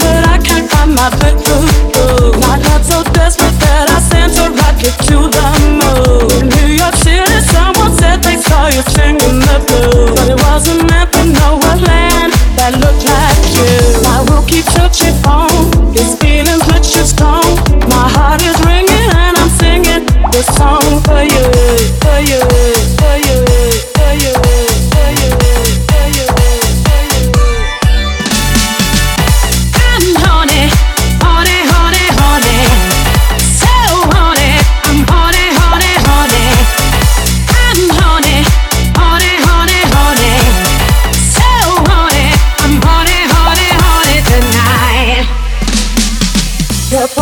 but I can't find my so desperate that I sent a rocket to the moon. New York City, someone said they saw you singing the but it wasn't meant for no land that looked like you. I will keep this feeling you stone. My heart is ringing and I'm singing song for you, for you, for you, for you.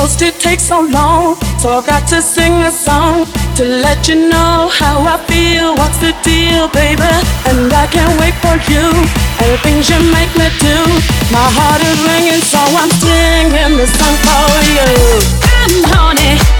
supposed to take so long? So I got to sing a song to let you know how I feel. What's the deal, baby? And I can't wait for you and the things you make me do. My heart is ringing, so I'm singing this song for you. I'm horny.